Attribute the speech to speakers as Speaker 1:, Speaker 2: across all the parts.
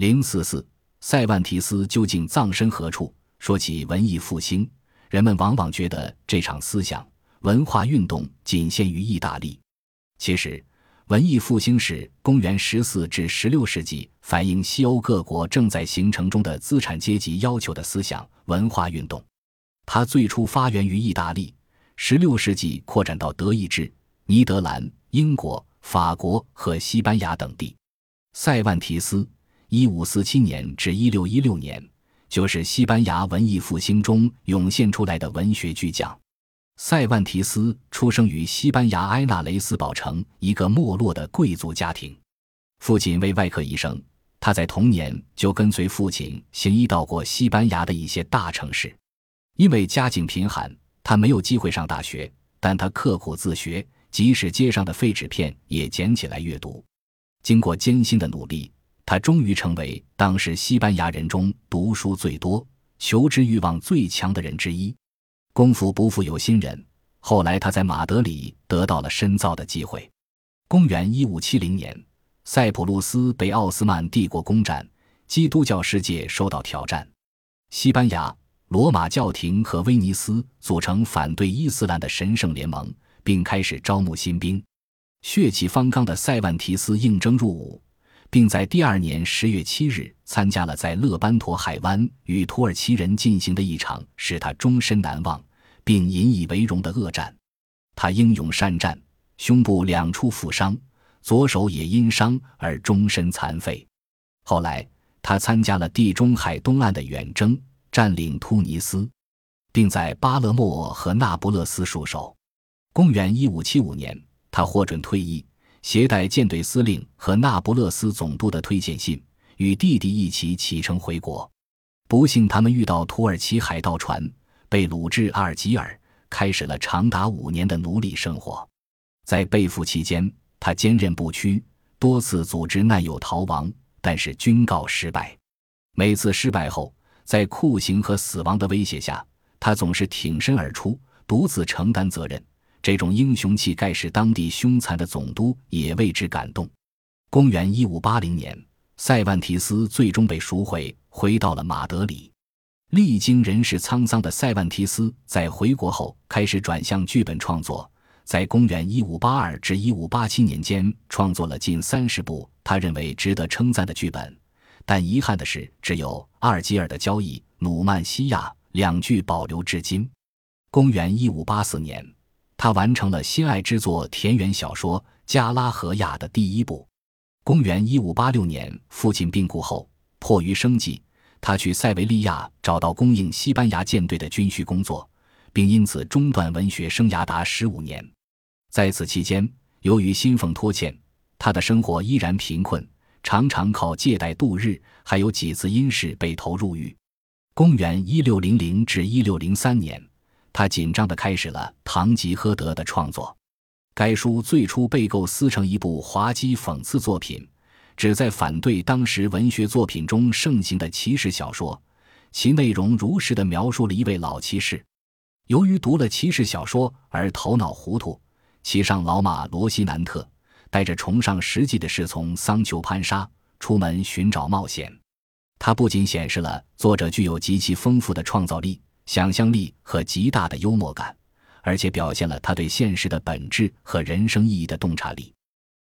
Speaker 1: 零四四，塞万提斯究竟葬身何处？说起文艺复兴，人们往往觉得这场思想文化运动仅限于意大利。其实，文艺复兴是公元十四至十六世纪反映西欧各国正在形成中的资产阶级要求的思想文化运动。它最初发源于意大利，十六世纪扩展到德意志、尼德兰、英国、法国和西班牙等地。塞万提斯（一五四七年至一六一六年）就是西班牙文艺复兴中涌现出来的文学巨匠。塞万提斯出生于西班牙埃纳雷斯堡城一个没落的贵族家庭，父亲为外科医生。他在童年就跟随父亲行医到过西班牙的一些大城市。因为家境贫寒，他没有机会上大学，但他刻苦自学，即使街上的废纸片也捡起来阅读。经过艰辛的努力，他终于成为当时西班牙人中读书最多、求知欲望最强的人之一。功夫不负有心人，后来他在马德里得到了深造的机会。公元一五七零年，塞浦路斯被奥斯曼帝国攻占，基督教世界受到挑战。西班牙、罗马教廷和威尼斯组成反对伊斯兰的神圣联盟，并开始招募新兵。血气方刚的塞万提斯应征入伍，并在第二年十月七日参加了在勒班托海湾与土耳其人进行的一场使他终身难忘。并引以为荣的恶战，他英勇善战，胸部两处负伤，左手也因伤而终身残废。后来，他参加了地中海东岸的远征，占领突尼斯，并在巴勒莫和那不勒斯戍守。公元一五七五年，他获准退役，携带舰队司令和那不勒斯总督的推荐信，与弟弟一起启程回国。不幸，他们遇到土耳其海盗船。被掳至阿尔及尔，开始了长达五年的奴隶生活。在被俘期间，他坚韧不屈，多次组织难友逃亡，但是均告失败。每次失败后，在酷刑和死亡的威胁下，他总是挺身而出，独自承担责任。这种英雄气概使当地凶残的总督也为之感动。公元一五八零年，塞万提斯最终被赎回，回到了马德里。历经人世沧桑的塞万提斯在回国后开始转向剧本创作，在公元一五八二至一五八七年间创作了近三十部他认为值得称赞的剧本，但遗憾的是，只有《阿尔及尔的交易》《努曼西亚》两剧保留至今。公元一五八四年，他完成了心爱之作田园小说《加拉和亚》的第一部。公元一五八六年，父亲病故后，迫于生计。他去塞维利亚找到供应西班牙舰队的军需工作，并因此中断文学生涯达十五年。在此期间，由于薪俸拖欠，他的生活依然贫困，常常靠借贷度日，还有几次因事被投入狱。公元一六零零至一六零三年，他紧张地开始了《堂吉诃德》的创作。该书最初被构思成一部滑稽讽刺作品。旨在反对当时文学作品中盛行的骑士小说，其内容如实的描述了一位老骑士，由于读了骑士小说而头脑糊涂，骑上老马罗西南特，带着崇尚实际的侍从桑丘潘沙出门寻找冒险。他不仅显示了作者具有极其丰富的创造力、想象力和极大的幽默感，而且表现了他对现实的本质和人生意义的洞察力。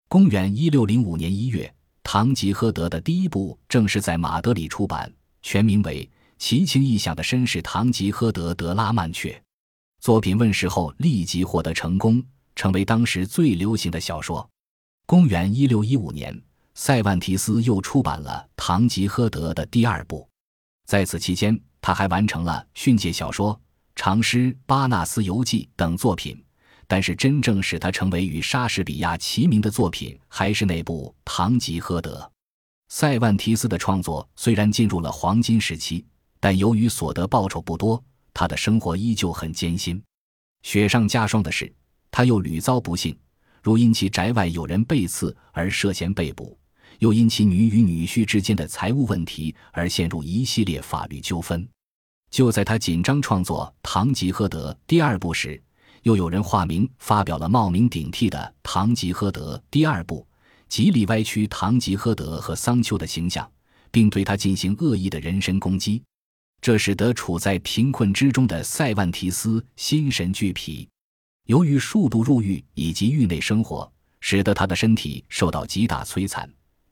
Speaker 1: 公元一六零五年一月。《堂吉诃德》的第一部正式在马德里出版，全名为《奇情异想的绅士堂吉诃德·德拉曼却》。作品问世后立即获得成功，成为当时最流行的小说。公元一六一五年，塞万提斯又出版了《堂吉诃德》的第二部。在此期间，他还完成了训诫小说、长诗《巴纳斯游记》等作品。但是，真正使他成为与莎士比亚齐名的作品，还是那部《堂吉诃德》。塞万提斯的创作虽然进入了黄金时期，但由于所得报酬不多，他的生活依旧很艰辛。雪上加霜的是，他又屡遭不幸，如因其宅外有人被刺而涉嫌被捕，又因其女与女婿之间的财务问题而陷入一系列法律纠纷。就在他紧张创作《堂吉诃德》第二部时，又有人化名发表了冒名顶替的《堂吉诃德》第二部，极力歪曲堂吉诃德和桑丘的形象，并对他进行恶意的人身攻击，这使得处在贫困之中的塞万提斯心神俱疲。由于数度入狱以及狱内生活，使得他的身体受到极大摧残。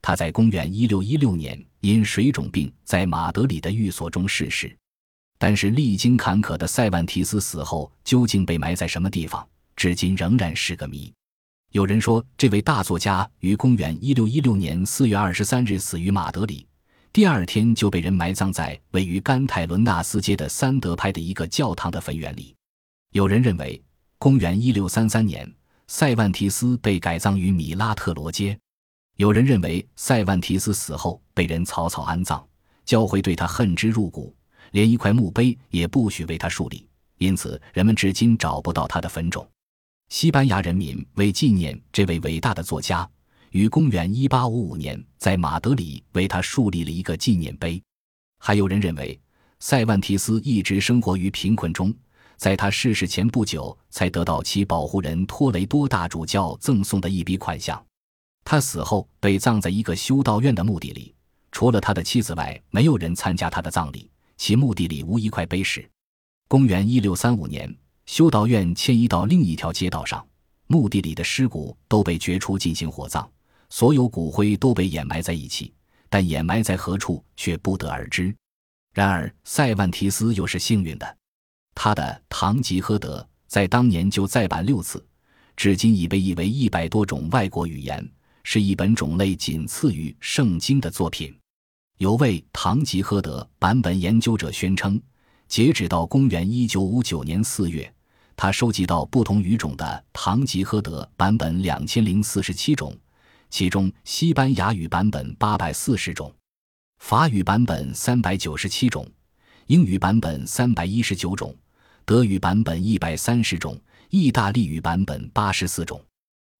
Speaker 1: 他在公元一六一六年因水肿病在马德里的寓所中逝世。但是，历经坎坷的塞万提斯死后究竟被埋在什么地方，至今仍然是个谜。有人说，这位大作家于公元一六一六年四月二十三日死于马德里，第二天就被人埋葬在位于甘泰伦纳斯街的三德派的一个教堂的坟园里。有人认为，公元一六三三年，塞万提斯被改葬于米拉特罗街。有人认为，塞万提斯死后被人草草安葬，教会对他恨之入骨。连一块墓碑也不许为他树立，因此人们至今找不到他的坟冢。西班牙人民为纪念这位伟大的作家，于公元1855年在马德里为他树立了一个纪念碑。还有人认为，塞万提斯一直生活于贫困中，在他逝世前不久才得到其保护人托雷多大主教赠送的一笔款项。他死后被葬在一个修道院的墓地里，除了他的妻子外，没有人参加他的葬礼。其墓地里无一块碑石。公元一六三五年，修道院迁移到另一条街道上，墓地里的尸骨都被掘出进行火葬，所有骨灰都被掩埋在一起，但掩埋在何处却不得而知。然而，塞万提斯又是幸运的，他的《堂吉诃德》在当年就再版六次，至今已被译为一百多种外国语言，是一本种类仅次于《圣经》的作品。有位《堂吉诃德》版本研究者宣称，截止到公元一九五九年四月，他收集到不同语种的《堂吉诃德》版本两千零四十七种，其中西班牙语版本八百四十种，法语版本三百九十七种，英语版本三百一十九种，德语版本一百三十种，意大利语版本八十四种。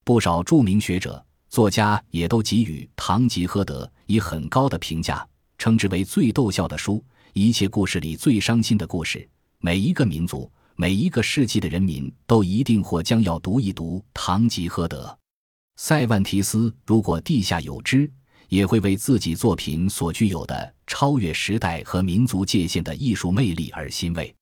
Speaker 1: 不少著名学者。作家也都给予《堂吉诃德》以很高的评价，称之为最逗笑的书，一切故事里最伤心的故事。每一个民族、每一个世纪的人民都一定或将要读一读《堂吉诃德》。塞万提斯如果地下有知，也会为自己作品所具有的超越时代和民族界限的艺术魅力而欣慰。